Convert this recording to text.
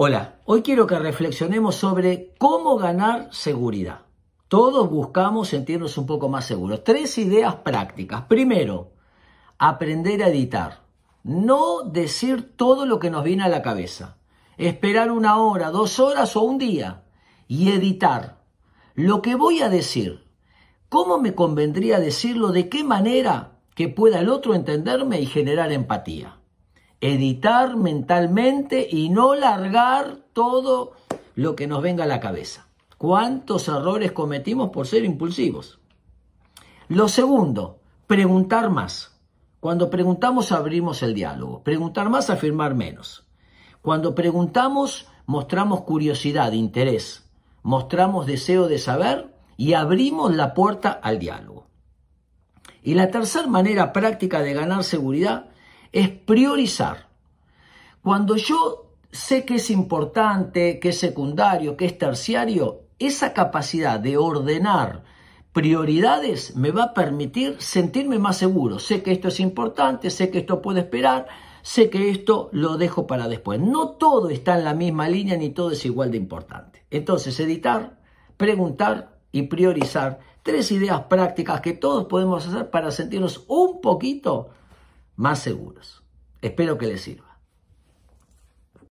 Hola, hoy quiero que reflexionemos sobre cómo ganar seguridad. Todos buscamos sentirnos un poco más seguros. Tres ideas prácticas. Primero, aprender a editar. No decir todo lo que nos viene a la cabeza. Esperar una hora, dos horas o un día y editar. Lo que voy a decir, ¿cómo me convendría decirlo? ¿De qué manera que pueda el otro entenderme y generar empatía? Editar mentalmente y no largar todo lo que nos venga a la cabeza. ¿Cuántos errores cometimos por ser impulsivos? Lo segundo, preguntar más. Cuando preguntamos abrimos el diálogo. Preguntar más, afirmar menos. Cuando preguntamos mostramos curiosidad, interés, mostramos deseo de saber y abrimos la puerta al diálogo. Y la tercera manera práctica de ganar seguridad es priorizar. Cuando yo sé que es importante, que es secundario, que es terciario, esa capacidad de ordenar prioridades me va a permitir sentirme más seguro. Sé que esto es importante, sé que esto puede esperar, sé que esto lo dejo para después. No todo está en la misma línea ni todo es igual de importante. Entonces, editar, preguntar y priorizar. Tres ideas prácticas que todos podemos hacer para sentirnos un poquito más seguros. Espero que les sirva.